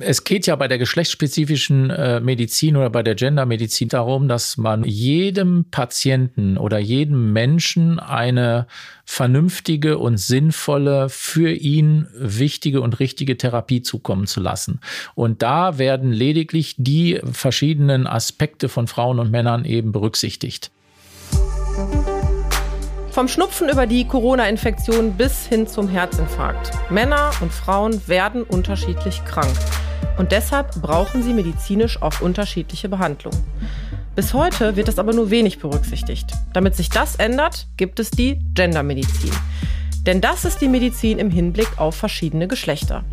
Es geht ja bei der geschlechtsspezifischen äh, Medizin oder bei der Gendermedizin darum, dass man jedem Patienten oder jedem Menschen eine vernünftige und sinnvolle, für ihn wichtige und richtige Therapie zukommen zu lassen. Und da werden lediglich die verschiedenen Aspekte von Frauen und Männern eben berücksichtigt. Vom Schnupfen über die Corona-Infektion bis hin zum Herzinfarkt. Männer und Frauen werden unterschiedlich krank. Und deshalb brauchen sie medizinisch auch unterschiedliche Behandlungen. Bis heute wird das aber nur wenig berücksichtigt. Damit sich das ändert, gibt es die Gendermedizin. Denn das ist die Medizin im Hinblick auf verschiedene Geschlechter.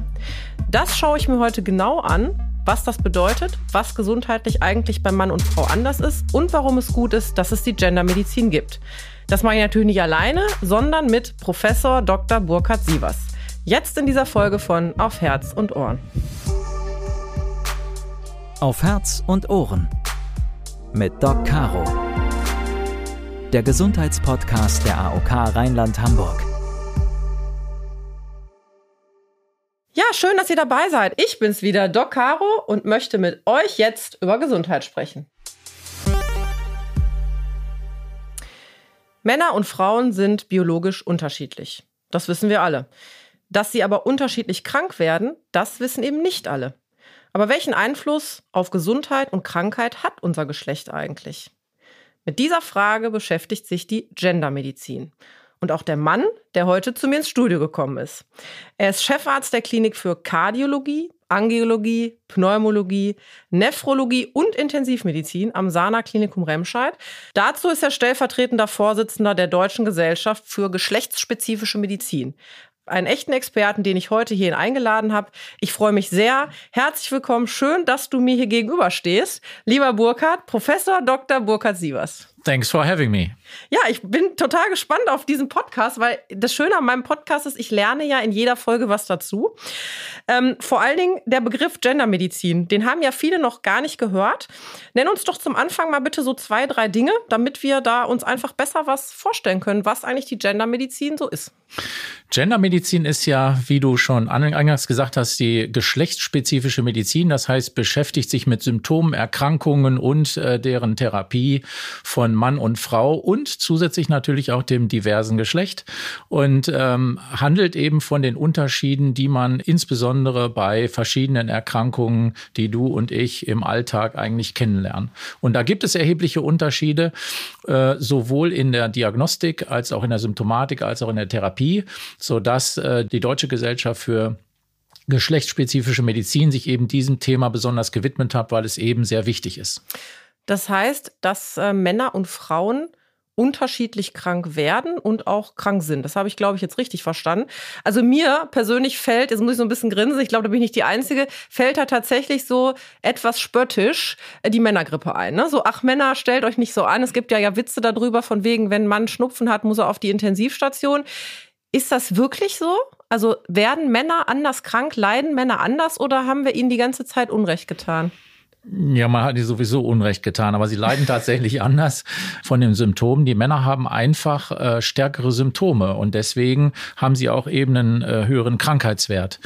Das schaue ich mir heute genau an, was das bedeutet, was gesundheitlich eigentlich bei Mann und Frau anders ist und warum es gut ist, dass es die Gendermedizin gibt. Das mache ich natürlich nicht alleine, sondern mit Professor Dr. Burkhard Sievers. Jetzt in dieser Folge von Auf Herz und Ohren. Auf Herz und Ohren mit Doc Caro. Der Gesundheitspodcast der AOK Rheinland-Hamburg. Ja, schön, dass ihr dabei seid. Ich bin's wieder, Doc Caro, und möchte mit euch jetzt über Gesundheit sprechen. Männer und Frauen sind biologisch unterschiedlich. Das wissen wir alle. Dass sie aber unterschiedlich krank werden, das wissen eben nicht alle. Aber welchen Einfluss auf Gesundheit und Krankheit hat unser Geschlecht eigentlich? Mit dieser Frage beschäftigt sich die Gendermedizin. Und auch der Mann, der heute zu mir ins Studio gekommen ist. Er ist Chefarzt der Klinik für Kardiologie, Angiologie, Pneumologie, Nephrologie und Intensivmedizin am Sana Klinikum Remscheid. Dazu ist er stellvertretender Vorsitzender der Deutschen Gesellschaft für geschlechtsspezifische Medizin. Einen echten Experten, den ich heute hierhin eingeladen habe. Ich freue mich sehr. Herzlich willkommen. Schön, dass du mir hier gegenüberstehst. Lieber Burkhard, Professor Dr. Burkhard Sievers. Thanks for having me. Ja, ich bin total gespannt auf diesen Podcast, weil das Schöne an meinem Podcast ist, ich lerne ja in jeder Folge was dazu. Ähm, vor allen Dingen der Begriff Gendermedizin, den haben ja viele noch gar nicht gehört. Nenn uns doch zum Anfang mal bitte so zwei, drei Dinge, damit wir da uns einfach besser was vorstellen können, was eigentlich die Gendermedizin so ist. Gendermedizin ist ja, wie du schon eingangs gesagt hast, die geschlechtsspezifische Medizin. Das heißt, beschäftigt sich mit Symptomen, Erkrankungen und äh, deren Therapie von Mann und Frau und zusätzlich natürlich auch dem diversen Geschlecht und ähm, handelt eben von den Unterschieden, die man insbesondere bei verschiedenen Erkrankungen, die du und ich im Alltag eigentlich kennenlernen. Und da gibt es erhebliche Unterschiede, äh, sowohl in der Diagnostik als auch in der Symptomatik als auch in der Therapie sodass äh, die Deutsche Gesellschaft für geschlechtsspezifische Medizin sich eben diesem Thema besonders gewidmet hat, weil es eben sehr wichtig ist. Das heißt, dass äh, Männer und Frauen unterschiedlich krank werden und auch krank sind. Das habe ich, glaube ich, jetzt richtig verstanden. Also mir persönlich fällt, jetzt muss ich so ein bisschen grinsen, ich glaube, da bin ich nicht die Einzige, fällt da tatsächlich so etwas spöttisch äh, die Männergrippe ein. Ne? So, ach Männer, stellt euch nicht so an. Es gibt ja ja Witze darüber, von wegen, wenn ein Mann Schnupfen hat, muss er auf die Intensivstation. Ist das wirklich so? Also werden Männer anders krank, leiden Männer anders oder haben wir ihnen die ganze Zeit Unrecht getan? Ja, man hat die sowieso Unrecht getan, aber sie leiden tatsächlich anders von den Symptomen. Die Männer haben einfach äh, stärkere Symptome und deswegen haben sie auch eben einen äh, höheren Krankheitswert.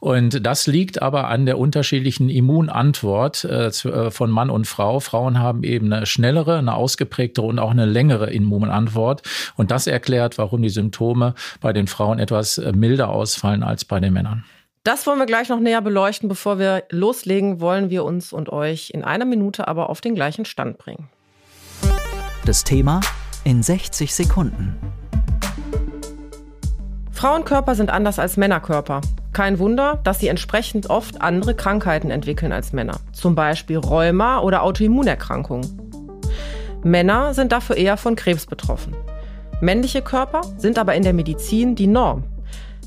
Und das liegt aber an der unterschiedlichen Immunantwort äh, äh, von Mann und Frau. Frauen haben eben eine schnellere, eine ausgeprägtere und auch eine längere Immunantwort. Und das erklärt, warum die Symptome bei den Frauen etwas äh, milder ausfallen als bei den Männern. Das wollen wir gleich noch näher beleuchten. Bevor wir loslegen, wollen wir uns und euch in einer Minute aber auf den gleichen Stand bringen. Das Thema in 60 Sekunden. Frauenkörper sind anders als Männerkörper. Kein Wunder, dass sie entsprechend oft andere Krankheiten entwickeln als Männer. Zum Beispiel Rheuma oder Autoimmunerkrankungen. Männer sind dafür eher von Krebs betroffen. Männliche Körper sind aber in der Medizin die Norm.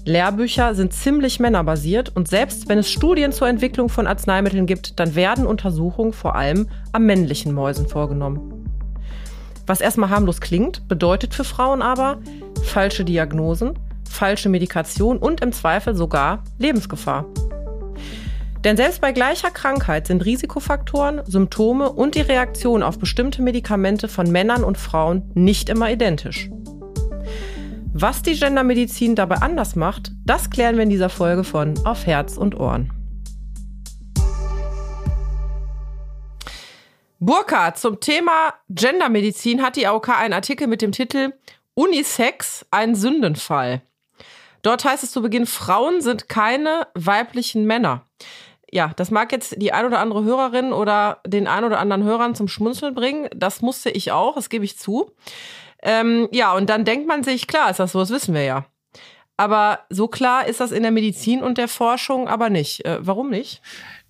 Lehrbücher sind ziemlich männerbasiert und selbst wenn es Studien zur Entwicklung von Arzneimitteln gibt, dann werden Untersuchungen vor allem am männlichen Mäusen vorgenommen. Was erstmal harmlos klingt, bedeutet für Frauen aber falsche Diagnosen, falsche Medikation und im Zweifel sogar Lebensgefahr. Denn selbst bei gleicher Krankheit sind Risikofaktoren, Symptome und die Reaktion auf bestimmte Medikamente von Männern und Frauen nicht immer identisch. Was die Gendermedizin dabei anders macht, das klären wir in dieser Folge von Auf Herz und Ohren. Burka, zum Thema Gendermedizin hat die AOK einen Artikel mit dem Titel Unisex, ein Sündenfall. Dort heißt es zu Beginn, Frauen sind keine weiblichen Männer. Ja, das mag jetzt die ein oder andere Hörerin oder den ein oder anderen Hörern zum Schmunzeln bringen. Das musste ich auch, das gebe ich zu. Ähm, ja, und dann denkt man sich, klar ist das so, das wissen wir ja. Aber so klar ist das in der Medizin und der Forschung aber nicht. Äh, warum nicht?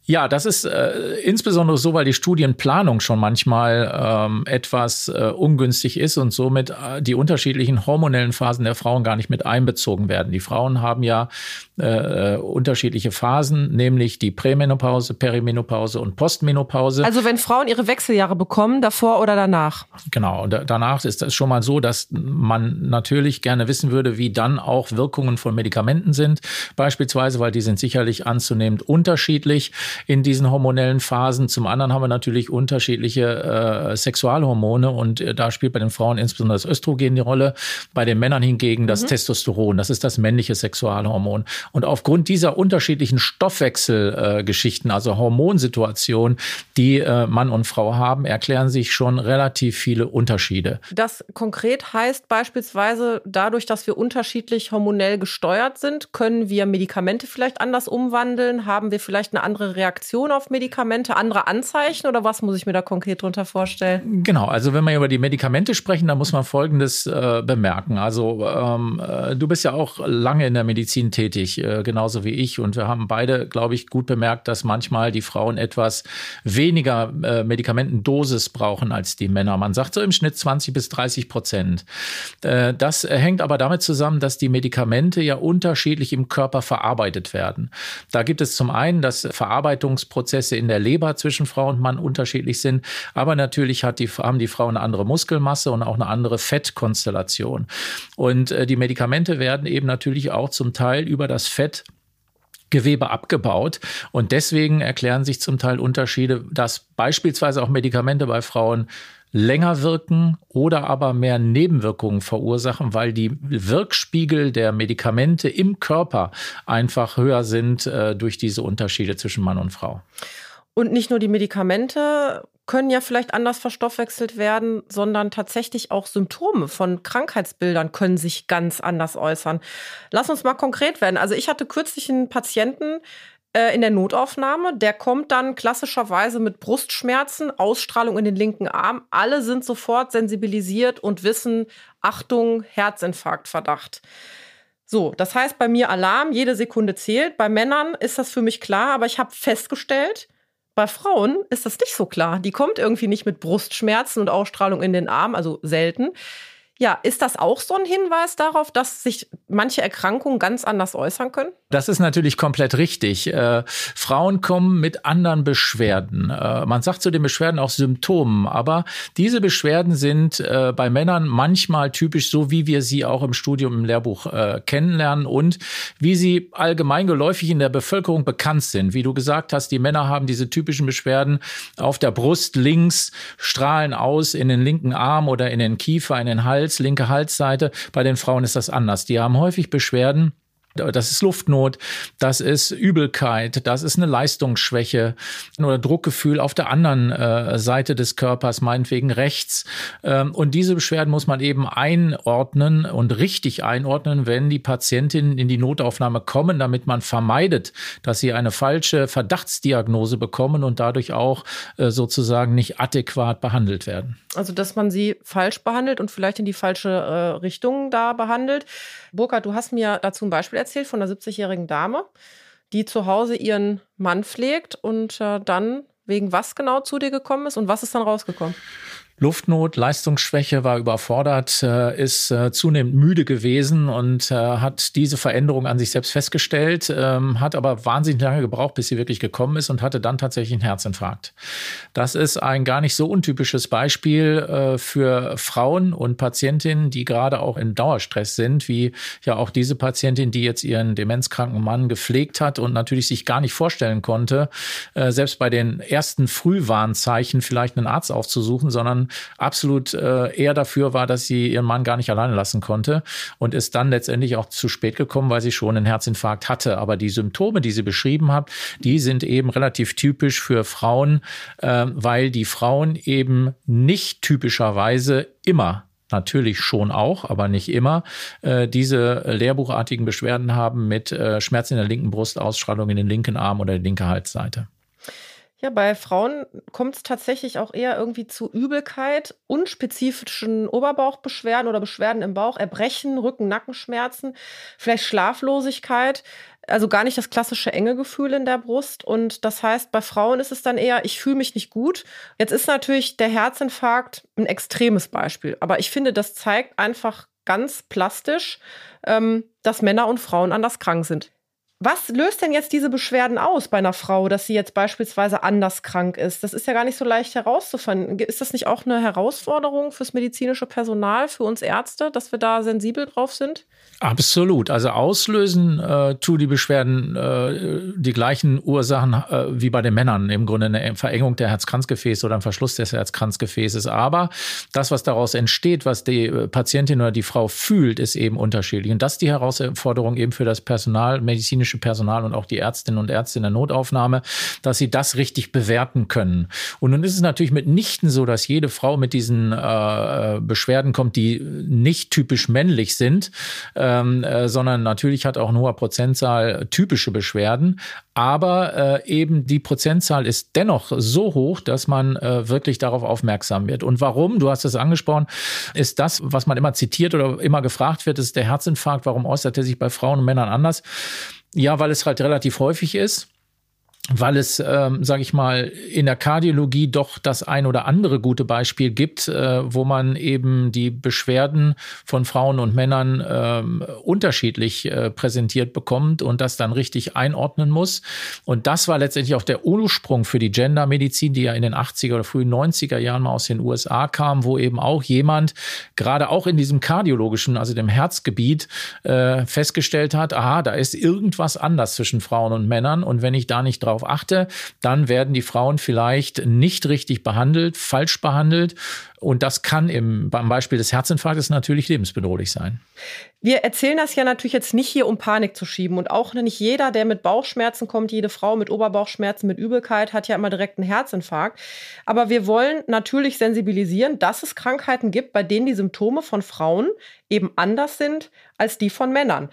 Ja, das ist äh, insbesondere so, weil die Studienplanung schon manchmal ähm, etwas äh, ungünstig ist und somit äh, die unterschiedlichen hormonellen Phasen der Frauen gar nicht mit einbezogen werden. Die Frauen haben ja äh, unterschiedliche Phasen, nämlich die Prämenopause, Perimenopause und Postmenopause. Also wenn Frauen ihre Wechseljahre bekommen, davor oder danach? Genau, und danach ist es schon mal so, dass man natürlich gerne wissen würde, wie dann auch Wirkungen von Medikamenten sind, beispielsweise, weil die sind sicherlich anzunehmend unterschiedlich in diesen hormonellen Phasen. Zum anderen haben wir natürlich unterschiedliche äh, Sexualhormone und äh, da spielt bei den Frauen insbesondere das Östrogen die Rolle, bei den Männern hingegen das mhm. Testosteron, das ist das männliche Sexualhormon. Und aufgrund dieser unterschiedlichen Stoffwechselgeschichten, äh, also Hormonsituationen, die äh, Mann und Frau haben, erklären sich schon relativ viele Unterschiede. Das konkret heißt beispielsweise, dadurch, dass wir unterschiedlich hormonell gesteuert sind, können wir Medikamente vielleicht anders umwandeln, haben wir vielleicht eine andere Reaktion Reaktion auf Medikamente, andere Anzeichen oder was muss ich mir da konkret drunter vorstellen? Genau, also wenn wir über die Medikamente sprechen, dann muss man Folgendes äh, bemerken. Also ähm, äh, du bist ja auch lange in der Medizin tätig, äh, genauso wie ich. Und wir haben beide, glaube ich, gut bemerkt, dass manchmal die Frauen etwas weniger äh, Medikamentendosis brauchen als die Männer. Man sagt so im Schnitt 20 bis 30 Prozent. Äh, das hängt aber damit zusammen, dass die Medikamente ja unterschiedlich im Körper verarbeitet werden. Da gibt es zum einen das Verarbeitung Verarbeitungsprozesse in der Leber zwischen Frau und Mann unterschiedlich sind. Aber natürlich hat die, haben die Frauen eine andere Muskelmasse und auch eine andere Fettkonstellation. Und äh, die Medikamente werden eben natürlich auch zum Teil über das Fett Gewebe abgebaut. Und deswegen erklären sich zum Teil Unterschiede, dass beispielsweise auch Medikamente bei Frauen länger wirken oder aber mehr Nebenwirkungen verursachen, weil die Wirkspiegel der Medikamente im Körper einfach höher sind äh, durch diese Unterschiede zwischen Mann und Frau. Und nicht nur die Medikamente können ja vielleicht anders verstoffwechselt werden, sondern tatsächlich auch Symptome von Krankheitsbildern können sich ganz anders äußern. Lass uns mal konkret werden. Also ich hatte kürzlich einen Patienten, äh, in der Notaufnahme. Der kommt dann klassischerweise mit Brustschmerzen, Ausstrahlung in den linken Arm. Alle sind sofort sensibilisiert und wissen, Achtung, Herzinfarktverdacht. So, das heißt bei mir Alarm, jede Sekunde zählt. Bei Männern ist das für mich klar, aber ich habe festgestellt, bei Frauen ist das nicht so klar. Die kommt irgendwie nicht mit Brustschmerzen und Ausstrahlung in den Arm, also selten. Ja, ist das auch so ein Hinweis darauf, dass sich manche Erkrankungen ganz anders äußern können? Das ist natürlich komplett richtig. Äh, Frauen kommen mit anderen Beschwerden. Äh, man sagt zu den Beschwerden auch Symptomen, aber diese Beschwerden sind äh, bei Männern manchmal typisch so, wie wir sie auch im Studium im Lehrbuch äh, kennenlernen und wie sie allgemein geläufig in der Bevölkerung bekannt sind. Wie du gesagt hast, die Männer haben diese typischen Beschwerden auf der Brust links, strahlen aus in den linken Arm oder in den Kiefer, in den Hals Hals, linke Halsseite. Bei den Frauen ist das anders. Die haben häufig Beschwerden das ist Luftnot, das ist Übelkeit, das ist eine Leistungsschwäche oder Druckgefühl auf der anderen äh, Seite des Körpers, meinetwegen rechts. Ähm, und diese Beschwerden muss man eben einordnen und richtig einordnen, wenn die Patientinnen in die Notaufnahme kommen, damit man vermeidet, dass sie eine falsche Verdachtsdiagnose bekommen und dadurch auch äh, sozusagen nicht adäquat behandelt werden. Also, dass man sie falsch behandelt und vielleicht in die falsche äh, Richtung da behandelt. Burkhard, du hast mir dazu ein Beispiel erzählt von einer 70-jährigen Dame, die zu Hause ihren Mann pflegt und äh, dann wegen was genau zu dir gekommen ist und was ist dann rausgekommen? Luftnot, Leistungsschwäche, war überfordert, äh, ist äh, zunehmend müde gewesen und äh, hat diese Veränderung an sich selbst festgestellt, ähm, hat aber wahnsinnig lange gebraucht, bis sie wirklich gekommen ist und hatte dann tatsächlich einen Herzinfarkt. Das ist ein gar nicht so untypisches Beispiel für Frauen und Patientinnen, die gerade auch in Dauerstress sind, wie ja auch diese Patientin, die jetzt ihren demenzkranken Mann gepflegt hat und natürlich sich gar nicht vorstellen konnte, selbst bei den ersten Frühwarnzeichen vielleicht einen Arzt aufzusuchen, sondern Jahren absolut äh, eher dafür war, dass sie ihren Mann gar nicht alleine lassen konnte und ist dann letztendlich auch zu spät gekommen, weil sie schon einen Herzinfarkt hatte. Aber die Symptome, die sie beschrieben hat, die sind eben relativ typisch für Frauen, äh, weil die Frauen eben nicht typischerweise immer natürlich schon auch, aber nicht immer, äh, diese lehrbuchartigen Beschwerden haben mit äh, Schmerzen in der linken Brust, Ausstrahlung in den linken Arm oder die linke Halsseite. Ja, bei Frauen kommt es tatsächlich auch eher irgendwie zu Übelkeit, unspezifischen Oberbauchbeschwerden oder Beschwerden im Bauch, Erbrechen, Rücken, Nackenschmerzen, vielleicht Schlaflosigkeit. Also gar nicht das klassische enge Gefühl in der Brust. Und das heißt, bei Frauen ist es dann eher, ich fühle mich nicht gut. Jetzt ist natürlich der Herzinfarkt ein extremes Beispiel. Aber ich finde, das zeigt einfach ganz plastisch, ähm, dass Männer und Frauen anders krank sind. Was löst denn jetzt diese Beschwerden aus bei einer Frau, dass sie jetzt beispielsweise anders krank ist? Das ist ja gar nicht so leicht herauszufinden. Ist das nicht auch eine Herausforderung fürs medizinische Personal, für uns Ärzte, dass wir da sensibel drauf sind? Absolut. Also auslösen äh, tun die Beschwerden äh, die gleichen Ursachen äh, wie bei den Männern. Im Grunde eine Verengung der Herzkranzgefäße oder ein Verschluss des Herzkranzgefäßes. Aber das, was daraus entsteht, was die äh, Patientin oder die Frau fühlt, ist eben unterschiedlich. Und das ist die Herausforderung eben für das Personal, medizinische Personal und auch die Ärztinnen und Ärzte in der Notaufnahme, dass sie das richtig bewerten können. Und nun ist es natürlich mitnichten so, dass jede Frau mit diesen äh, Beschwerden kommt, die nicht typisch männlich sind. Äh, ähm, äh, sondern natürlich hat auch eine hohe Prozentzahl typische Beschwerden. Aber äh, eben die Prozentzahl ist dennoch so hoch, dass man äh, wirklich darauf aufmerksam wird. Und warum? Du hast es angesprochen, ist das, was man immer zitiert oder immer gefragt wird, ist der Herzinfarkt. Warum äußert er sich bei Frauen und Männern anders? Ja, weil es halt relativ häufig ist weil es, ähm, sage ich mal, in der Kardiologie doch das ein oder andere gute Beispiel gibt, äh, wo man eben die Beschwerden von Frauen und Männern ähm, unterschiedlich äh, präsentiert bekommt und das dann richtig einordnen muss. Und das war letztendlich auch der Ursprung für die Gendermedizin, die ja in den 80er oder frühen 90er Jahren mal aus den USA kam, wo eben auch jemand gerade auch in diesem kardiologischen, also dem Herzgebiet, äh, festgestellt hat, aha, da ist irgendwas anders zwischen Frauen und Männern und wenn ich da nicht drauf darauf achte, dann werden die Frauen vielleicht nicht richtig behandelt, falsch behandelt. Und das kann im, beim Beispiel des Herzinfarktes natürlich lebensbedrohlich sein. Wir erzählen das ja natürlich jetzt nicht hier, um Panik zu schieben. Und auch nicht jeder, der mit Bauchschmerzen kommt, jede Frau mit Oberbauchschmerzen, mit Übelkeit, hat ja immer direkt einen Herzinfarkt. Aber wir wollen natürlich sensibilisieren, dass es Krankheiten gibt, bei denen die Symptome von Frauen eben anders sind als die von Männern.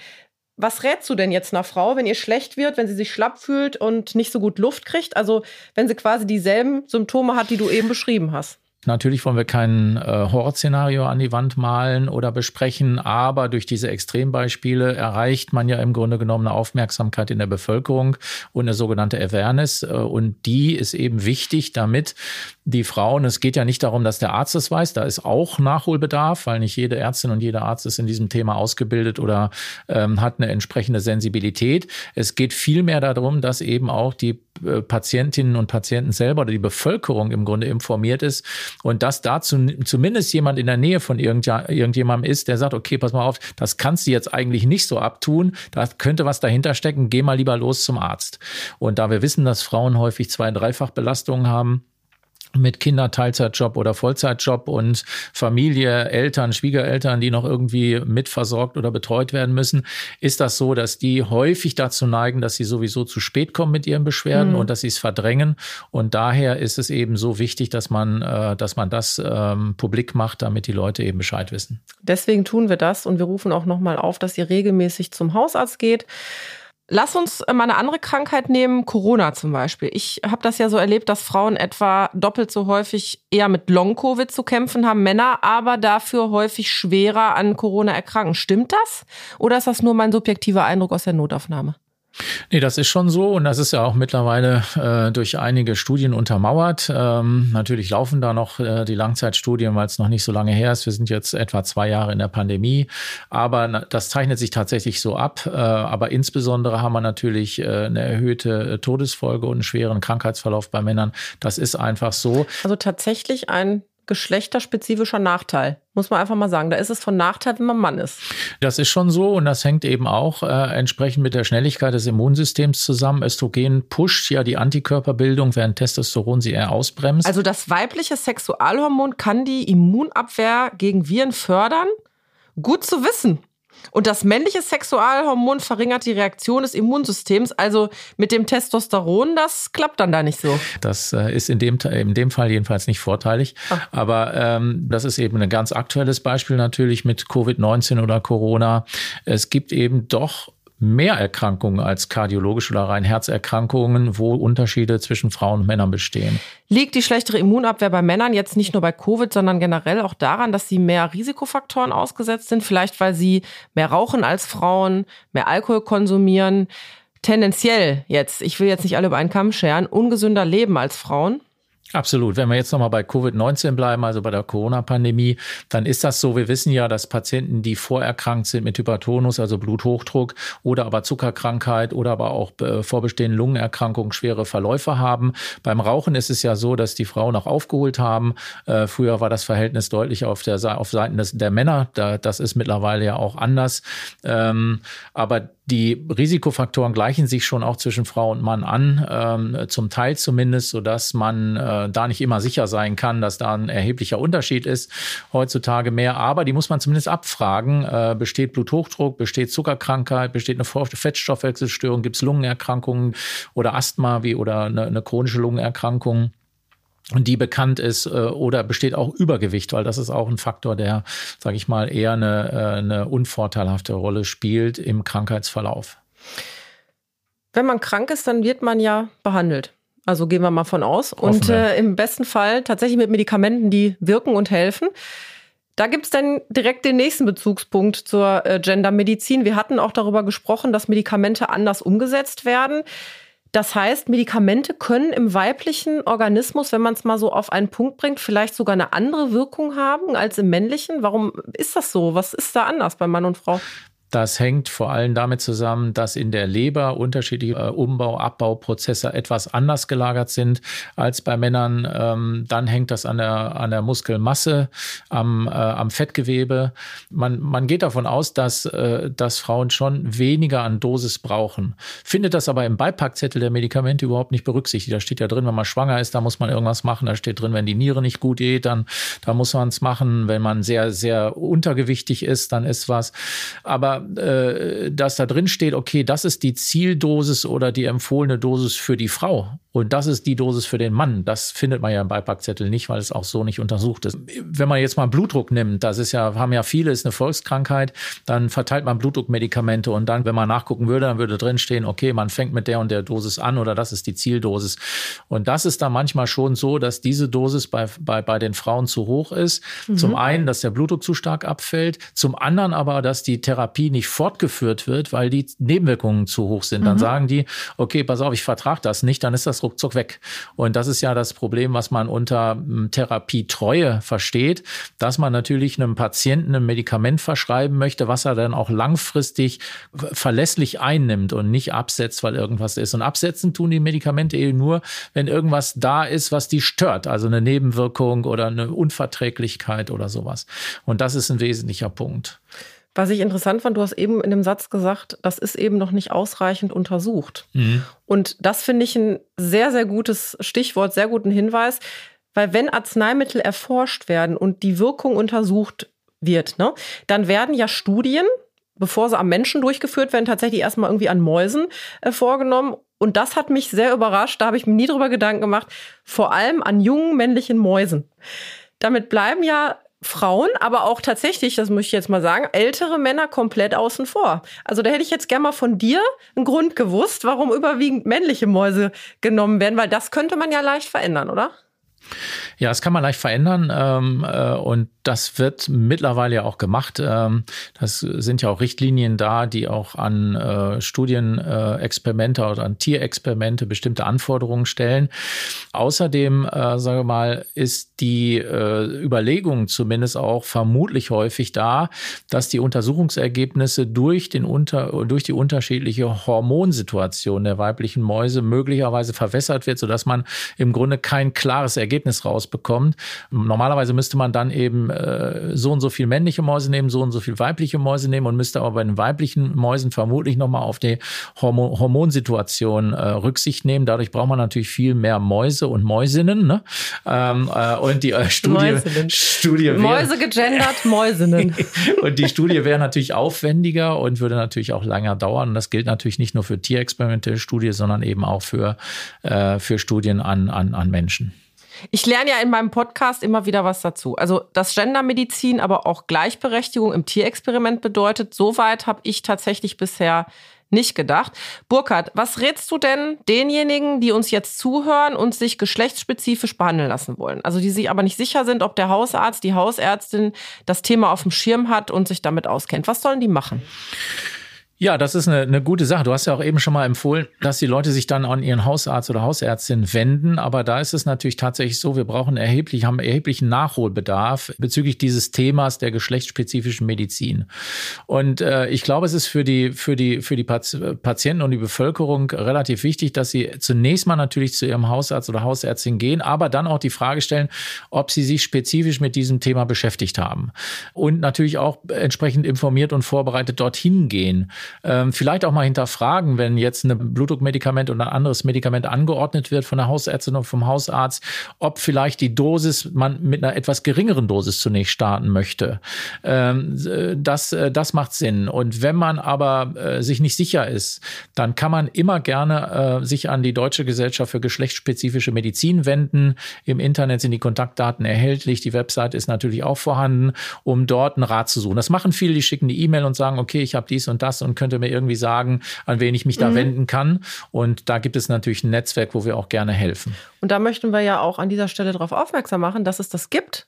Was rätst du denn jetzt einer Frau, wenn ihr schlecht wird, wenn sie sich schlapp fühlt und nicht so gut Luft kriegt? Also wenn sie quasi dieselben Symptome hat, die du eben beschrieben hast. Natürlich wollen wir kein äh, Horrorszenario an die Wand malen oder besprechen, aber durch diese Extrembeispiele erreicht man ja im Grunde genommen eine Aufmerksamkeit in der Bevölkerung und eine sogenannte Awareness. Äh, und die ist eben wichtig, damit die Frauen, es geht ja nicht darum, dass der Arzt es weiß, da ist auch Nachholbedarf, weil nicht jede Ärztin und jeder Arzt ist in diesem Thema ausgebildet oder ähm, hat eine entsprechende Sensibilität. Es geht vielmehr darum, dass eben auch die äh, Patientinnen und Patienten selber oder die Bevölkerung im Grunde informiert ist und dass dazu zumindest jemand in der Nähe von irgendjemandem ist, der sagt, okay, pass mal auf, das kannst du jetzt eigentlich nicht so abtun, da könnte was dahinter stecken, geh mal lieber los zum Arzt. Und da wir wissen, dass Frauen häufig zwei-, dreifach Belastungen haben, mit Kinder, Teilzeitjob oder Vollzeitjob und Familie, Eltern, Schwiegereltern, die noch irgendwie mitversorgt oder betreut werden müssen, ist das so, dass die häufig dazu neigen, dass sie sowieso zu spät kommen mit ihren Beschwerden mhm. und dass sie es verdrängen. Und daher ist es eben so wichtig, dass man, äh, dass man das ähm, publik macht, damit die Leute eben Bescheid wissen. Deswegen tun wir das und wir rufen auch nochmal auf, dass ihr regelmäßig zum Hausarzt geht Lass uns äh, mal eine andere Krankheit nehmen, Corona zum Beispiel. Ich habe das ja so erlebt, dass Frauen etwa doppelt so häufig eher mit Long-Covid zu kämpfen haben, Männer aber dafür häufig schwerer an Corona erkranken. Stimmt das? Oder ist das nur mein subjektiver Eindruck aus der Notaufnahme? Nee, das ist schon so und das ist ja auch mittlerweile äh, durch einige Studien untermauert. Ähm, natürlich laufen da noch äh, die Langzeitstudien, weil es noch nicht so lange her ist. Wir sind jetzt etwa zwei Jahre in der Pandemie, aber na, das zeichnet sich tatsächlich so ab. Äh, aber insbesondere haben wir natürlich äh, eine erhöhte Todesfolge und einen schweren Krankheitsverlauf bei Männern. Das ist einfach so. Also tatsächlich ein geschlechterspezifischer Nachteil. Muss man einfach mal sagen. Da ist es von Nachteil, wenn man Mann ist. Das ist schon so und das hängt eben auch äh, entsprechend mit der Schnelligkeit des Immunsystems zusammen. Östrogen pusht ja die Antikörperbildung, während Testosteron sie eher ausbremst. Also das weibliche Sexualhormon kann die Immunabwehr gegen Viren fördern? Gut zu wissen. Und das männliche Sexualhormon verringert die Reaktion des Immunsystems. Also mit dem Testosteron, das klappt dann da nicht so. Das äh, ist in dem, in dem Fall jedenfalls nicht vorteilig. Ach. Aber ähm, das ist eben ein ganz aktuelles Beispiel natürlich mit Covid-19 oder Corona. Es gibt eben doch mehr Erkrankungen als kardiologische oder rein Herzerkrankungen, wo Unterschiede zwischen Frauen und Männern bestehen. Liegt die schlechtere Immunabwehr bei Männern jetzt nicht nur bei Covid, sondern generell auch daran, dass sie mehr Risikofaktoren ausgesetzt sind? Vielleicht, weil sie mehr rauchen als Frauen, mehr Alkohol konsumieren, tendenziell jetzt, ich will jetzt nicht alle über einen Kamm scheren, ungesünder leben als Frauen? Absolut. Wenn wir jetzt nochmal bei Covid-19 bleiben, also bei der Corona-Pandemie, dann ist das so. Wir wissen ja, dass Patienten, die vorerkrankt sind mit Hypertonus, also Bluthochdruck oder aber Zuckerkrankheit oder aber auch äh, vorbestehenden Lungenerkrankungen schwere Verläufe haben. Beim Rauchen ist es ja so, dass die Frauen auch aufgeholt haben. Äh, früher war das Verhältnis deutlich auf der auf Seiten des, der Männer. Da, das ist mittlerweile ja auch anders. Ähm, aber die Risikofaktoren gleichen sich schon auch zwischen Frau und Mann an, ähm, zum Teil zumindest, so dass man äh, da nicht immer sicher sein kann, dass da ein erheblicher Unterschied ist heutzutage mehr. Aber die muss man zumindest abfragen. Äh, besteht Bluthochdruck, besteht Zuckerkrankheit, besteht eine Fettstoffwechselstörung, gibt es Lungenerkrankungen oder Asthma wie oder eine, eine chronische Lungenerkrankung? Die bekannt ist äh, oder besteht auch Übergewicht, weil das ist auch ein Faktor, der, sage ich mal, eher eine, äh, eine unvorteilhafte Rolle spielt im Krankheitsverlauf. Wenn man krank ist, dann wird man ja behandelt. Also gehen wir mal von aus. Und äh, im besten Fall tatsächlich mit Medikamenten, die wirken und helfen. Da gibt es dann direkt den nächsten Bezugspunkt zur äh, Gendermedizin. Wir hatten auch darüber gesprochen, dass Medikamente anders umgesetzt werden. Das heißt, Medikamente können im weiblichen Organismus, wenn man es mal so auf einen Punkt bringt, vielleicht sogar eine andere Wirkung haben als im männlichen. Warum ist das so? Was ist da anders bei Mann und Frau? Das hängt vor allem damit zusammen, dass in der Leber unterschiedliche äh, Umbau-, Abbauprozesse etwas anders gelagert sind als bei Männern. Ähm, dann hängt das an der, an der Muskelmasse, am, äh, am Fettgewebe. Man, man geht davon aus, dass, äh, dass Frauen schon weniger an Dosis brauchen. Findet das aber im Beipackzettel der Medikamente überhaupt nicht berücksichtigt. Da steht ja drin, wenn man schwanger ist, da muss man irgendwas machen. Da steht drin, wenn die Niere nicht gut geht, dann da muss man es machen. Wenn man sehr, sehr untergewichtig ist, dann ist was. Aber äh, dass da drin steht, okay, das ist die Zieldosis oder die empfohlene Dosis für die Frau und das ist die Dosis für den Mann. Das findet man ja im Beipackzettel nicht, weil es auch so nicht untersucht ist. Wenn man jetzt mal Blutdruck nimmt, das ist ja, haben ja viele, ist eine Volkskrankheit, dann verteilt man Blutdruckmedikamente und dann, wenn man nachgucken würde, dann würde drin stehen, okay, man fängt mit der und der Dosis an oder das ist die Zieldosis. Und das ist dann manchmal schon so, dass diese Dosis bei, bei, bei den Frauen zu hoch ist. Mhm. Zum einen, dass der Blutdruck zu stark abfällt, zum anderen aber, dass die Therapie nicht fortgeführt wird, weil die Nebenwirkungen zu hoch sind. Dann mhm. sagen die, okay, pass auf, ich vertrage das nicht, dann ist das ruckzuck weg. Und das ist ja das Problem, was man unter hm, Therapietreue versteht, dass man natürlich einem Patienten ein Medikament verschreiben möchte, was er dann auch langfristig verlässlich einnimmt und nicht absetzt, weil irgendwas ist. Und absetzen tun die Medikamente eben nur, wenn irgendwas da ist, was die stört, also eine Nebenwirkung oder eine Unverträglichkeit oder sowas. Und das ist ein wesentlicher Punkt. Was ich interessant fand, du hast eben in dem Satz gesagt, das ist eben noch nicht ausreichend untersucht. Mhm. Und das finde ich ein sehr, sehr gutes Stichwort, sehr guten Hinweis, weil wenn Arzneimittel erforscht werden und die Wirkung untersucht wird, ne, dann werden ja Studien, bevor sie am Menschen durchgeführt werden, tatsächlich erstmal irgendwie an Mäusen äh, vorgenommen. Und das hat mich sehr überrascht, da habe ich mir nie drüber Gedanken gemacht, vor allem an jungen männlichen Mäusen. Damit bleiben ja Frauen, aber auch tatsächlich, das muss ich jetzt mal sagen, ältere Männer komplett außen vor. Also da hätte ich jetzt gerne mal von dir einen Grund gewusst, warum überwiegend männliche Mäuse genommen werden, weil das könnte man ja leicht verändern, oder? Ja, das kann man leicht verändern ähm, äh, und das wird mittlerweile ja auch gemacht. Ähm, das sind ja auch Richtlinien da, die auch an äh, Studienexperimente oder an Tierexperimente bestimmte Anforderungen stellen. Außerdem, äh, sage wir mal, ist die äh, Überlegung zumindest auch vermutlich häufig da, dass die Untersuchungsergebnisse durch, den unter, durch die unterschiedliche Hormonsituation der weiblichen Mäuse möglicherweise verwässert wird, sodass man im Grunde kein klares Ergebnis raus rausbekommt. Normalerweise müsste man dann eben äh, so und so viel männliche Mäuse nehmen, so und so viel weibliche Mäuse nehmen und müsste aber bei den weiblichen Mäusen vermutlich nochmal auf die Hormon Hormonsituation äh, Rücksicht nehmen. Dadurch braucht man natürlich viel mehr Mäuse und Mäusinnen. Ne? Ähm, äh, und die äh, Studie, Studie wäre, Mäuse gegendert, Mäusinnen. und die Studie wäre natürlich aufwendiger und würde natürlich auch länger dauern. Und das gilt natürlich nicht nur für Tierexperimente, Studie, sondern eben auch für, äh, für Studien an, an, an Menschen. Ich lerne ja in meinem Podcast immer wieder was dazu. Also, dass Gendermedizin aber auch Gleichberechtigung im Tierexperiment bedeutet, soweit habe ich tatsächlich bisher nicht gedacht. Burkhard, was rätst du denn denjenigen, die uns jetzt zuhören und sich geschlechtsspezifisch behandeln lassen wollen? Also die sich aber nicht sicher sind, ob der Hausarzt, die Hausärztin das Thema auf dem Schirm hat und sich damit auskennt. Was sollen die machen? Ja, das ist eine, eine gute Sache. Du hast ja auch eben schon mal empfohlen, dass die Leute sich dann an ihren Hausarzt oder Hausärztin wenden. Aber da ist es natürlich tatsächlich so, wir brauchen erheblich, haben erheblichen Nachholbedarf bezüglich dieses Themas der geschlechtsspezifischen Medizin. Und äh, ich glaube, es ist für die, für die, für die Patienten und die Bevölkerung relativ wichtig, dass sie zunächst mal natürlich zu ihrem Hausarzt oder Hausärztin gehen, aber dann auch die Frage stellen, ob sie sich spezifisch mit diesem Thema beschäftigt haben. Und natürlich auch entsprechend informiert und vorbereitet dorthin gehen ähm, vielleicht auch mal hinterfragen, wenn jetzt ein Blutdruckmedikament oder ein anderes Medikament angeordnet wird von der Hausärztin oder vom Hausarzt, ob vielleicht die Dosis man mit einer etwas geringeren Dosis zunächst starten möchte. Ähm, das, äh, das macht Sinn. Und wenn man aber äh, sich nicht sicher ist, dann kann man immer gerne äh, sich an die Deutsche Gesellschaft für geschlechtsspezifische Medizin wenden. Im Internet sind die Kontaktdaten erhältlich. Die Website ist natürlich auch vorhanden, um dort einen Rat zu suchen. Das machen viele, die schicken die E-Mail und sagen, okay, ich habe dies und das und könnte mir irgendwie sagen, an wen ich mich da mhm. wenden kann. Und da gibt es natürlich ein Netzwerk, wo wir auch gerne helfen. Und da möchten wir ja auch an dieser Stelle darauf aufmerksam machen, dass es das gibt.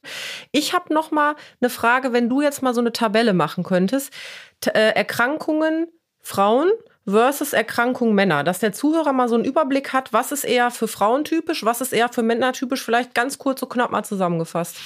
Ich habe noch mal eine Frage, wenn du jetzt mal so eine Tabelle machen könntest. T äh, Erkrankungen Frauen versus Erkrankung Männer, dass der Zuhörer mal so einen Überblick hat, was ist eher für Frauen typisch, was ist eher für Männer typisch, vielleicht ganz kurz so knapp mal zusammengefasst.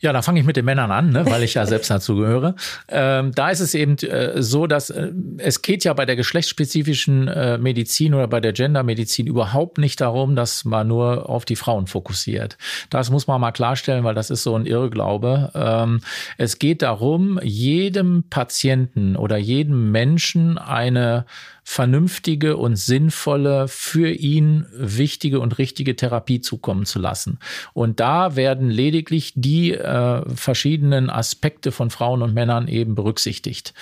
Ja, da fange ich mit den Männern an, ne, weil ich ja selbst dazu gehöre. Ähm, da ist es eben äh, so, dass äh, es geht ja bei der geschlechtsspezifischen äh, Medizin oder bei der Gendermedizin überhaupt nicht darum, dass man nur auf die Frauen fokussiert. Das muss man mal klarstellen, weil das ist so ein Irrglaube. Ähm, es geht darum, jedem Patienten oder jedem Menschen eine vernünftige und sinnvolle, für ihn wichtige und richtige Therapie zukommen zu lassen. Und da werden lediglich die äh, verschiedenen Aspekte von Frauen und Männern eben berücksichtigt.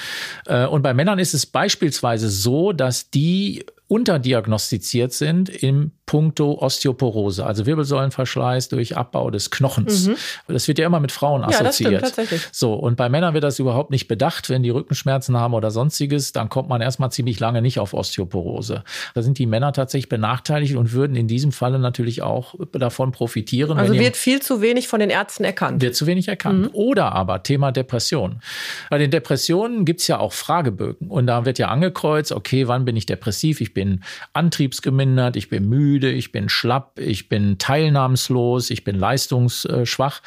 Äh, und bei Männern ist es beispielsweise so, dass die unterdiagnostiziert sind im puncto Osteoporose, also Wirbelsäulenverschleiß durch Abbau des Knochens. Mhm. Das wird ja immer mit Frauen assoziiert. Ja, das stimmt, tatsächlich. So, und bei Männern wird das überhaupt nicht bedacht. Wenn die Rückenschmerzen haben oder sonstiges, dann kommt man erstmal ziemlich lange nicht auf Osteoporose. Da sind die Männer tatsächlich benachteiligt und würden in diesem Falle natürlich auch davon profitieren. Also wird viel zu wenig von den Ärzten erkannt. Wird zu wenig erkannt. Mhm. Oder aber Thema Depression. Bei den Depressionen gibt es ja auch Fragebögen und da wird ja angekreuzt, okay, wann bin ich depressiv? Ich bin antriebsgemindert, ich bin müde, ich bin schlapp, ich bin teilnahmslos, ich bin leistungsschwach.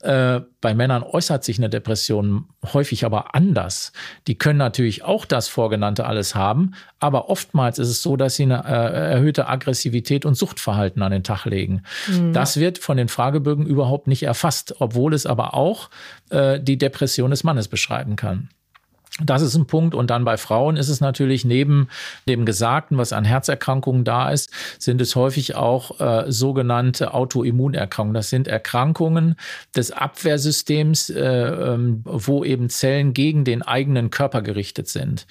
Äh, bei Männern äußert sich eine Depression häufig aber anders. Die können natürlich auch das Vorgenannte alles haben, aber oftmals ist es so, dass sie eine äh, erhöhte Aggressivität und Suchtverhalten an den Tag legen. Mhm. Das wird von den Fragebögen überhaupt nicht erfasst, obwohl es aber auch äh, die Depression des Mannes beschreiben kann. Das ist ein Punkt. Und dann bei Frauen ist es natürlich neben dem Gesagten, was an Herzerkrankungen da ist, sind es häufig auch äh, sogenannte Autoimmunerkrankungen. Das sind Erkrankungen des Abwehrsystems, äh, ähm, wo eben Zellen gegen den eigenen Körper gerichtet sind.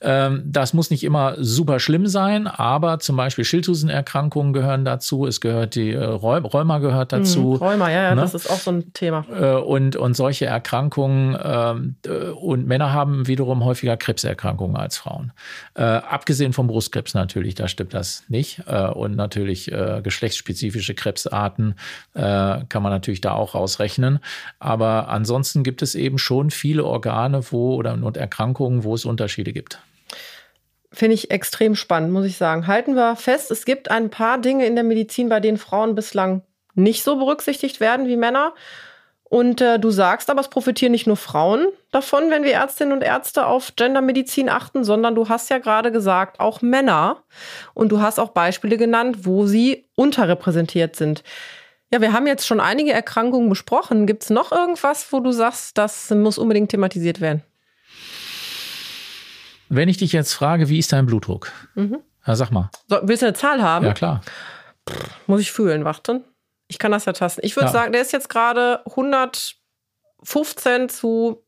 Ähm, das muss nicht immer super schlimm sein, aber zum Beispiel Schilddrüsenerkrankungen gehören dazu. Es gehört die äh, Rheuma gehört hm, dazu. Hm, Rheuma, ja, ja ne? das ist auch so ein Thema. Äh, und, und solche Erkrankungen ähm, äh, und Männer haben wiederum häufiger Krebserkrankungen als Frauen. Äh, abgesehen vom Brustkrebs natürlich, da stimmt das nicht. Äh, und natürlich äh, geschlechtsspezifische Krebsarten äh, kann man natürlich da auch rausrechnen. Aber ansonsten gibt es eben schon viele Organe wo oder und Erkrankungen, wo es Unterschiede gibt. Finde ich extrem spannend, muss ich sagen. Halten wir fest, es gibt ein paar Dinge in der Medizin, bei denen Frauen bislang nicht so berücksichtigt werden wie Männer. Und äh, du sagst aber, es profitieren nicht nur Frauen davon, wenn wir Ärztinnen und Ärzte auf Gendermedizin achten, sondern du hast ja gerade gesagt, auch Männer. Und du hast auch Beispiele genannt, wo sie unterrepräsentiert sind. Ja, wir haben jetzt schon einige Erkrankungen besprochen. Gibt es noch irgendwas, wo du sagst, das muss unbedingt thematisiert werden? Wenn ich dich jetzt frage, wie ist dein Blutdruck? Mhm. Ja, sag mal. So, willst du eine Zahl haben? Ja, klar. Muss ich fühlen, warten. Ich kann das ja tasten. Ich würde Ja. sagen, der ist jetzt gerade 115 zu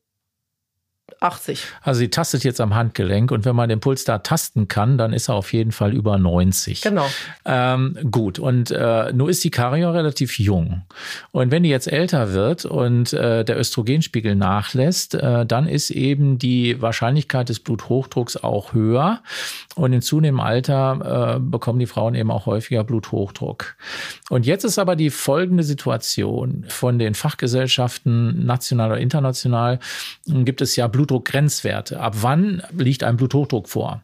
80. Also sie tastet jetzt am Handgelenk und wenn man den Puls da tasten kann, dann ist er auf jeden Fall über 90. Genau. Ähm, gut, und äh, nur ist die Kario relativ jung. Und wenn die jetzt älter wird und äh, der Östrogenspiegel nachlässt, äh, dann ist eben die Wahrscheinlichkeit des Bluthochdrucks auch höher. Und in zunehmendem Alter äh, bekommen die Frauen eben auch häufiger Bluthochdruck. Und jetzt ist aber die folgende Situation. Von den Fachgesellschaften national oder international gibt es ja Blutdruckgrenzwerte. Ab wann liegt ein Bluthochdruck vor?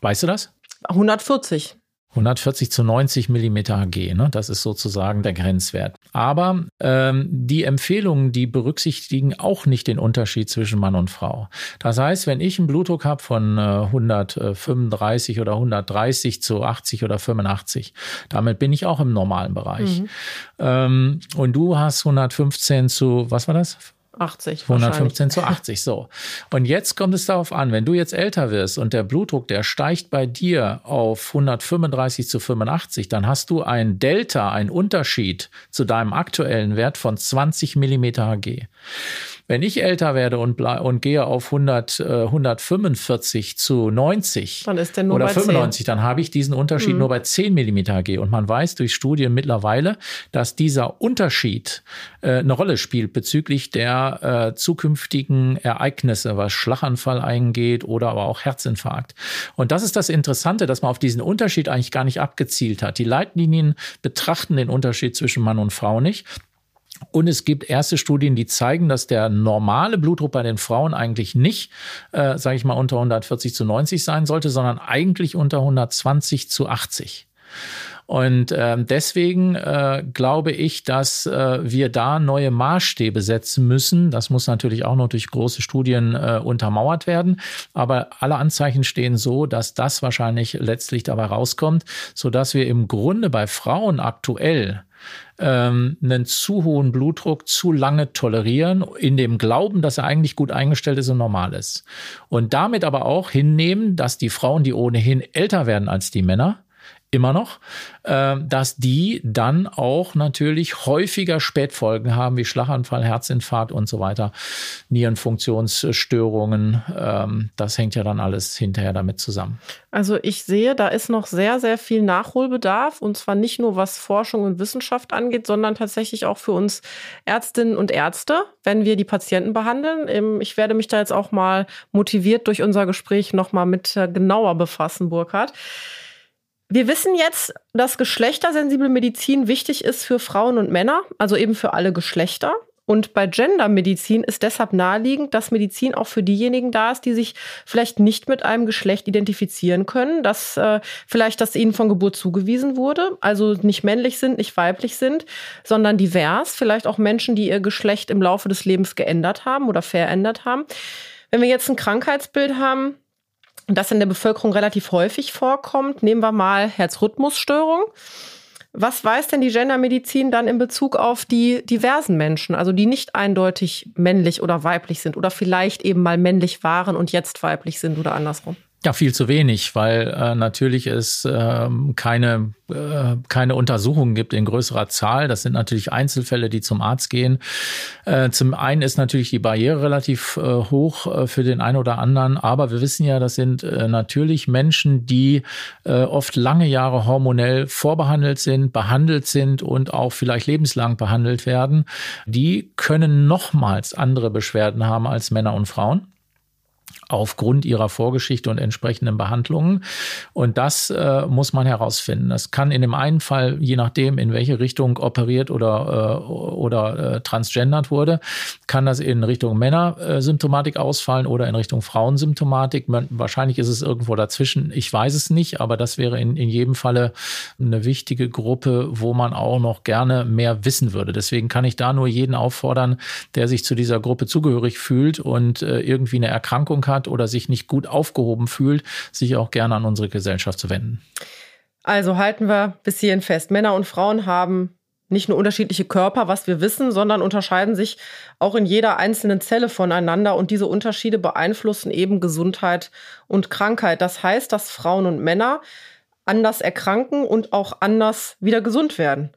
Weißt du das? 140. 140 zu 90 Millimeter Hg, ne? das ist sozusagen der Grenzwert. Aber ähm, die Empfehlungen, die berücksichtigen auch nicht den Unterschied zwischen Mann und Frau. Das heißt, wenn ich einen Blutdruck habe von äh, 135 oder 130 zu 80 oder 85, damit bin ich auch im normalen Bereich. Ähm, und du hast 115 zu, was war das? 80. 115 zu 80, so. Und jetzt kommt es darauf an, wenn du jetzt älter wirst und der Blutdruck, der steigt bei dir auf 135 zu 85, dann hast du ein Delta, ein Unterschied zu deinem aktuellen Wert von 20 Millimeter Hg. Wenn ich älter werde und, und gehe auf 100, äh, 145 zu 90 Dann ist der nur oder bei 10. 95, dann habe ich diesen Unterschied Mhm. nur bei 10 Millimeter Hg. Und man weiß durch Studien mittlerweile, dass dieser Unterschied äh, eine Rolle spielt bezüglich der äh, zukünftigen Ereignisse, was Schlaganfall eingeht oder aber auch Herzinfarkt. Und das ist das Interessante, dass man auf diesen Unterschied eigentlich gar nicht abgezielt hat. Die Leitlinien betrachten den Unterschied zwischen Mann und Frau nicht. Und es gibt erste Studien, die zeigen, dass der normale Blutdruck bei den Frauen eigentlich nicht, äh, sage ich mal, unter 140 zu 90 sein sollte, sondern eigentlich unter 120 zu 80. Und ähm, deswegen äh, glaube ich, dass äh, wir da neue Maßstäbe setzen müssen. Das muss natürlich auch noch durch große Studien äh, untermauert werden. Aber alle Anzeichen stehen so, dass das wahrscheinlich letztlich dabei rauskommt, so dass wir im Grunde bei Frauen aktuell ähm, einen zu hohen Blutdruck zu lange tolerieren, in dem Glauben, dass er eigentlich gut eingestellt ist und normal ist. Und damit aber auch hinnehmen, dass die Frauen, die ohnehin älter werden als die Männer, immer noch, äh, dass die dann auch natürlich häufiger Spätfolgen haben, wie Schlaganfall, Herzinfarkt und so weiter, Nierenfunktionsstörungen. Ähm, das hängt ja dann alles hinterher damit zusammen. Also ich sehe, da ist noch sehr, sehr viel Nachholbedarf und zwar nicht nur was Forschung und Wissenschaft angeht, sondern tatsächlich auch für uns Ärztinnen und Ärzte, wenn wir die Patienten behandeln. Ähm, Ich werde mich da jetzt auch mal motiviert durch unser Gespräch nochmal mit äh, genauer befassen, Burkhard. Wir wissen jetzt, dass geschlechtersensible Medizin wichtig ist für Frauen und Männer, also eben für alle Geschlechter. Und bei Gendermedizin ist deshalb naheliegend, dass Medizin auch für diejenigen da ist, die sich vielleicht nicht mit einem Geschlecht identifizieren können, dass äh, vielleicht das ihnen von Geburt zugewiesen wurde, also nicht männlich sind, nicht weiblich sind, sondern divers, vielleicht auch Menschen, die ihr Geschlecht im Laufe des Lebens geändert haben oder verändert haben. Wenn wir jetzt ein Krankheitsbild haben, das in der Bevölkerung relativ häufig vorkommt. Nehmen wir mal Herzrhythmusstörung. Was weiß denn die Gendermedizin dann in Bezug auf die diversen Menschen, also die nicht eindeutig männlich oder weiblich sind oder vielleicht eben mal männlich waren und jetzt weiblich sind oder andersrum? Ja, viel zu wenig, weil äh, natürlich es ähm, keine, äh, keine Untersuchungen gibt in größerer Zahl. Das sind natürlich Einzelfälle, die zum Arzt gehen. Äh, zum einen ist natürlich die Barriere relativ äh, hoch äh, für den einen oder anderen, aber wir wissen ja, das sind äh, natürlich Menschen, die äh, oft lange Jahre hormonell vorbehandelt sind, behandelt sind und auch vielleicht lebenslang behandelt werden. Die können nochmals andere Beschwerden haben als Männer und Frauen aufgrund ihrer Vorgeschichte und entsprechenden Behandlungen. Und das äh, muss man herausfinden. Das kann in dem einen Fall, je nachdem, in welche Richtung operiert oder, äh, oder äh, transgendert wurde, kann das in Richtung Männersymptomatik ausfallen oder in Richtung Frauensymptomatik. Man, wahrscheinlich ist es irgendwo dazwischen. Ich weiß es nicht, aber das wäre in, in jedem Falle eine wichtige Gruppe, wo man auch noch gerne mehr wissen würde. Deswegen kann ich da nur jeden auffordern, der sich zu dieser Gruppe zugehörig fühlt und äh, irgendwie eine Erkrankung hat oder sich nicht gut aufgehoben fühlt, sich auch gerne an unsere Gesellschaft zu wenden. Also halten wir bis hierhin fest. Männer und Frauen haben nicht nur unterschiedliche Körper, was wir wissen, sondern unterscheiden sich auch in jeder einzelnen Zelle voneinander. Und diese Unterschiede beeinflussen eben Gesundheit und Krankheit. Das heißt, dass Frauen und Männer anders erkranken und auch anders wieder gesund werden.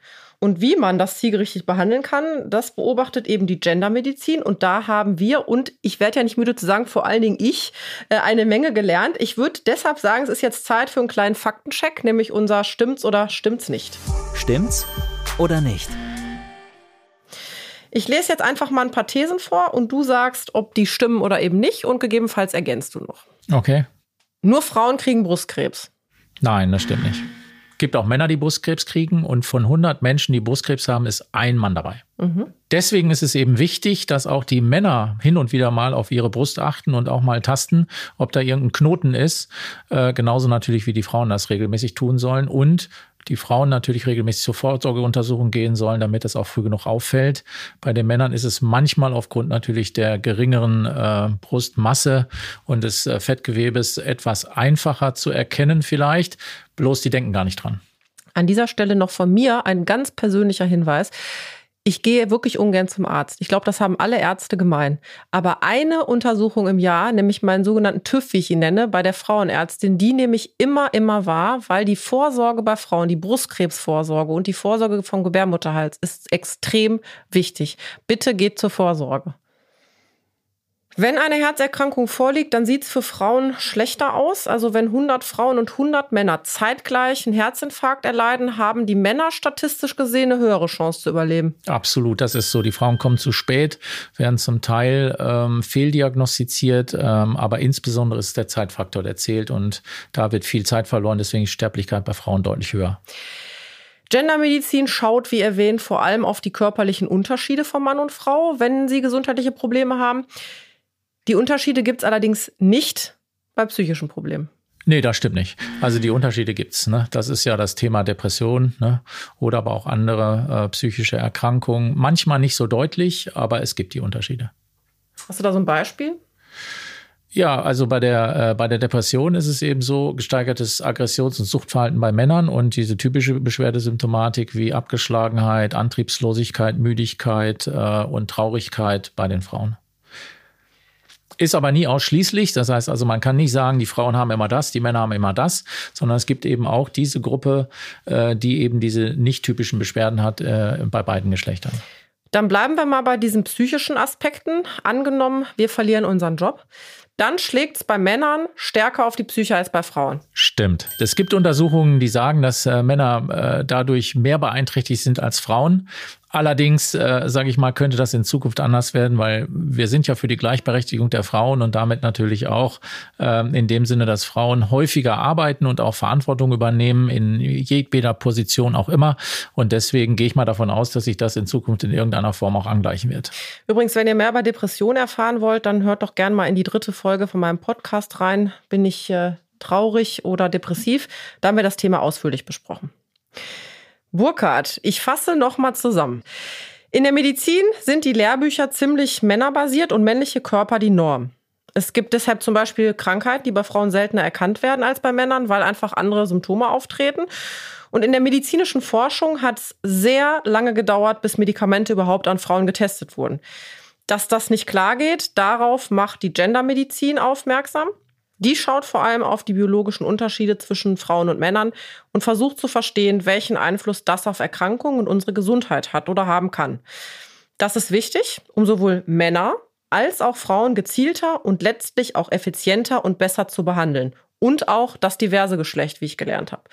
Und wie man das zielgerichtet behandeln kann, das beobachtet eben die Gendermedizin. Und da haben wir, und ich werde ja nicht müde zu sagen, vor allen Dingen ich, äh, eine Menge gelernt. Ich würde deshalb sagen, es ist jetzt Zeit für einen kleinen Faktencheck, nämlich unser Stimmt's oder Stimmt's nicht. Stimmt's oder nicht? Ich lese jetzt einfach mal ein paar Thesen vor und du sagst, ob die stimmen oder eben nicht und gegebenenfalls ergänzt du noch. Okay. Nur Frauen kriegen Brustkrebs. Nein, das stimmt nicht gibt auch Männer, die Brustkrebs kriegen und von 100 Menschen, die Brustkrebs haben, ist ein Mann dabei. Mhm. Deswegen ist es eben wichtig, dass auch die Männer hin und wieder mal auf ihre Brust achten und auch mal tasten, ob da irgendein Knoten ist. Äh, genauso natürlich, wie die Frauen das regelmäßig tun sollen. Und die Frauen natürlich regelmäßig zur Vorsorgeuntersuchung gehen sollen, damit es auch früh genug auffällt. Bei den Männern ist es manchmal aufgrund natürlich der geringeren äh, Brustmasse und des äh, Fettgewebes etwas einfacher zu erkennen vielleicht. Bloß die denken gar nicht dran. An dieser Stelle noch von mir ein ganz persönlicher Hinweis. Ich gehe wirklich ungern zum Arzt. Ich glaube, das haben alle Ärzte gemein. Aber eine Untersuchung im Jahr, nämlich meinen sogenannten TÜV, wie ich ihn nenne, bei der Frauenärztin, die nehme ich immer, immer wahr, weil die Vorsorge bei Frauen, die Brustkrebsvorsorge und die Vorsorge vom Gebärmutterhals ist extrem wichtig. Bitte geht zur Vorsorge. Wenn eine Herzerkrankung vorliegt, dann sieht es für Frauen schlechter aus. Also wenn 100 Frauen und 100 Männer zeitgleich einen Herzinfarkt erleiden, haben die Männer statistisch gesehen eine höhere Chance zu überleben. Absolut, das ist so. Die Frauen kommen zu spät, werden zum Teil ähm, fehldiagnostiziert, ähm, aber insbesondere ist der Zeitfaktor, der zählt und da wird viel Zeit verloren. Deswegen ist Sterblichkeit bei Frauen deutlich höher. Gendermedizin schaut, wie erwähnt, vor allem auf die körperlichen Unterschiede von Mann und Frau, wenn sie gesundheitliche Probleme haben. Die Unterschiede gibt es allerdings nicht bei psychischen Problemen. Nee, das stimmt nicht. Also die Unterschiede gibt's. Ne? Das ist ja das Thema Depression ne? oder aber auch andere äh, psychische Erkrankungen. Manchmal nicht so deutlich, aber es gibt die Unterschiede. Hast du da so ein Beispiel? Ja, also bei der, äh, bei der Depression ist es eben so gesteigertes Aggressions- und Suchtverhalten bei Männern und diese typische Beschwerdesymptomatik wie Abgeschlagenheit, Antriebslosigkeit, Müdigkeit äh, und Traurigkeit bei den Frauen. Ist aber nie ausschließlich. Das heißt also, man kann nicht sagen, die Frauen haben immer das, die Männer haben immer das, sondern es gibt eben auch diese Gruppe, äh, die eben diese nicht typischen Beschwerden hat äh, bei beiden Geschlechtern. Dann bleiben wir mal bei diesen psychischen Aspekten. Angenommen, wir verlieren unseren Job dann schlägt es bei Männern stärker auf die Psyche als bei Frauen. Stimmt. Es gibt Untersuchungen, die sagen, dass äh, Männer äh, dadurch mehr beeinträchtigt sind als Frauen. Allerdings, äh, sage ich mal, könnte das in Zukunft anders werden, weil wir sind ja für die Gleichberechtigung der Frauen und damit natürlich auch äh, in dem Sinne, dass Frauen häufiger arbeiten und auch Verantwortung übernehmen, in jedweder Position auch immer. Und deswegen gehe ich mal davon aus, dass sich das in Zukunft in irgendeiner Form auch angleichen wird. Übrigens, wenn ihr mehr über Depressionen erfahren wollt, dann hört doch gerne mal in die dritte Folge von meinem Podcast rein. Bin ich äh, traurig oder depressiv? Da haben wir das Thema ausführlich besprochen. Burkhard, ich fasse nochmal zusammen. In der Medizin sind die Lehrbücher ziemlich männerbasiert und männliche Körper die Norm. Es gibt deshalb zum Beispiel Krankheiten, die bei Frauen seltener erkannt werden als bei Männern, weil einfach andere Symptome auftreten. Und in der medizinischen Forschung hat es sehr lange gedauert, bis Medikamente überhaupt an Frauen getestet wurden. Dass das nicht klar geht, darauf macht die Gendermedizin aufmerksam. Die schaut vor allem auf die biologischen Unterschiede zwischen Frauen und Männern und versucht zu verstehen, welchen Einfluss das auf Erkrankungen und unsere Gesundheit hat oder haben kann. Das ist wichtig, um sowohl Männer als auch Frauen gezielter und letztlich auch effizienter und besser zu behandeln. Und auch das diverse Geschlecht, wie ich gelernt habe.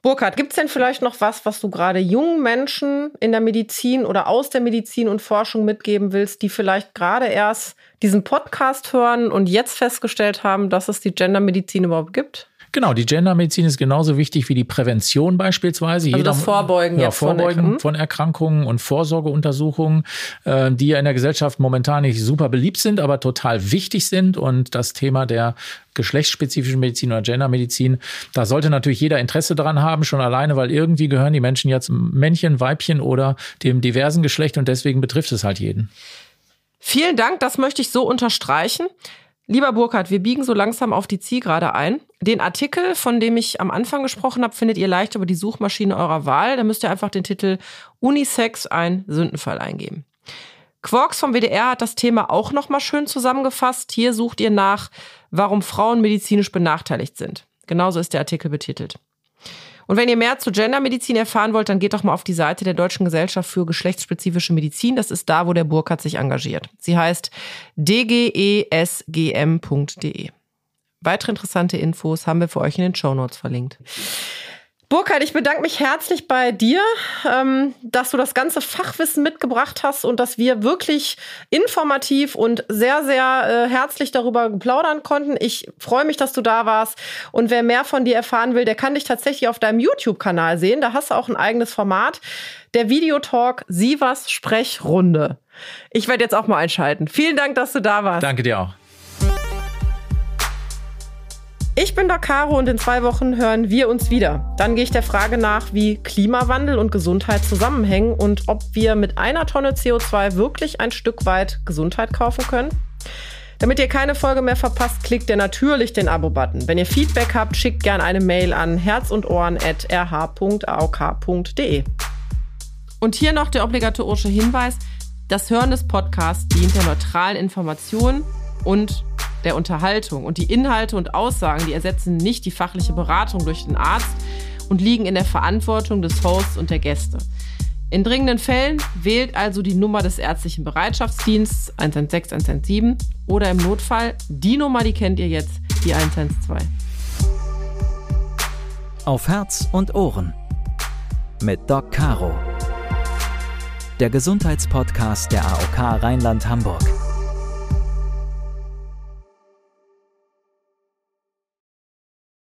Burkhard, gibt es denn vielleicht noch was, was du gerade jungen Menschen in der Medizin oder aus der Medizin und Forschung mitgeben willst, die vielleicht gerade erst diesen Podcast hören und jetzt festgestellt haben, dass es die Gendermedizin überhaupt gibt? Genau, die Gendermedizin ist genauso wichtig wie die Prävention beispielsweise. Also Jeder, das Vorbeugen, ja, Vorbeugen von, von, Erkrankungen und Vorsorgeuntersuchungen, äh, die ja in der Gesellschaft momentan nicht super beliebt sind, aber total wichtig sind. Und das Thema der geschlechtsspezifischen Medizin oder Gendermedizin, da sollte natürlich jeder Interesse dran haben, schon alleine, weil irgendwie gehören die Menschen jetzt Männchen, Weibchen oder dem diversen Geschlecht und deswegen betrifft es halt jeden. Vielen Dank, das möchte ich so unterstreichen. Lieber Burkhard, wir biegen so langsam auf die Zielgerade ein. Den Artikel, von dem ich am Anfang gesprochen habe, findet ihr leicht über die Suchmaschine eurer Wahl. Da müsst ihr einfach den Titel Unisex ein Sündenfall eingeben. Quarks vom WDR hat das Thema auch nochmal schön zusammengefasst. Hier sucht ihr nach, warum Frauen medizinisch benachteiligt sind. Genauso ist der Artikel betitelt. Und wenn ihr mehr zu Gendermedizin erfahren wollt, dann geht doch mal auf die Seite der Deutschen Gesellschaft für geschlechtsspezifische Medizin. Das ist da, wo der Burkhardt sich engagiert. Sie heißt dgesgm.de. Weitere interessante Infos haben wir für euch in den Show Notes verlinkt. Burkhard, ich bedanke mich herzlich bei dir, ähm, dass du das ganze Fachwissen mitgebracht hast und dass wir wirklich informativ und sehr, sehr äh, herzlich darüber plaudern konnten. Ich freue mich, dass du da warst. Und wer mehr von dir erfahren will, der kann dich tatsächlich auf deinem YouTube-Kanal sehen. Da hast du auch ein eigenes Format. Der Videotalk Sivas Sprechrunde. Ich werde jetzt auch mal einschalten. Vielen Dank, dass du da warst. Danke dir auch. Ich bin Doc Caro und in zwei Wochen hören wir uns wieder. Dann gehe ich der Frage nach, wie Klimawandel und Gesundheit zusammenhängen und ob wir mit einer Tonne CO2 wirklich ein Stück weit Gesundheit kaufen können. Damit ihr keine Folge mehr verpasst, klickt ihr natürlich den Abo-Button. Wenn ihr Feedback habt, schickt gerne eine Mail an herz und ohren.rh.aok.de. Und hier noch der obligatorische Hinweis: Das Hören des Podcasts dient der neutralen Information und der Unterhaltung. Und die Inhalte und Aussagen, die ersetzen nicht die fachliche Beratung durch den Arzt und liegen in der Verantwortung des Hosts und der Gäste. In dringenden Fällen wählt also die Nummer des ärztlichen Bereitschaftsdienstes 116 117 oder im Notfall die Nummer, die kennt ihr jetzt, die 112. Auf Herz und Ohren mit Doc Caro. Der Gesundheitspodcast der AOK Rheinland-Hamburg.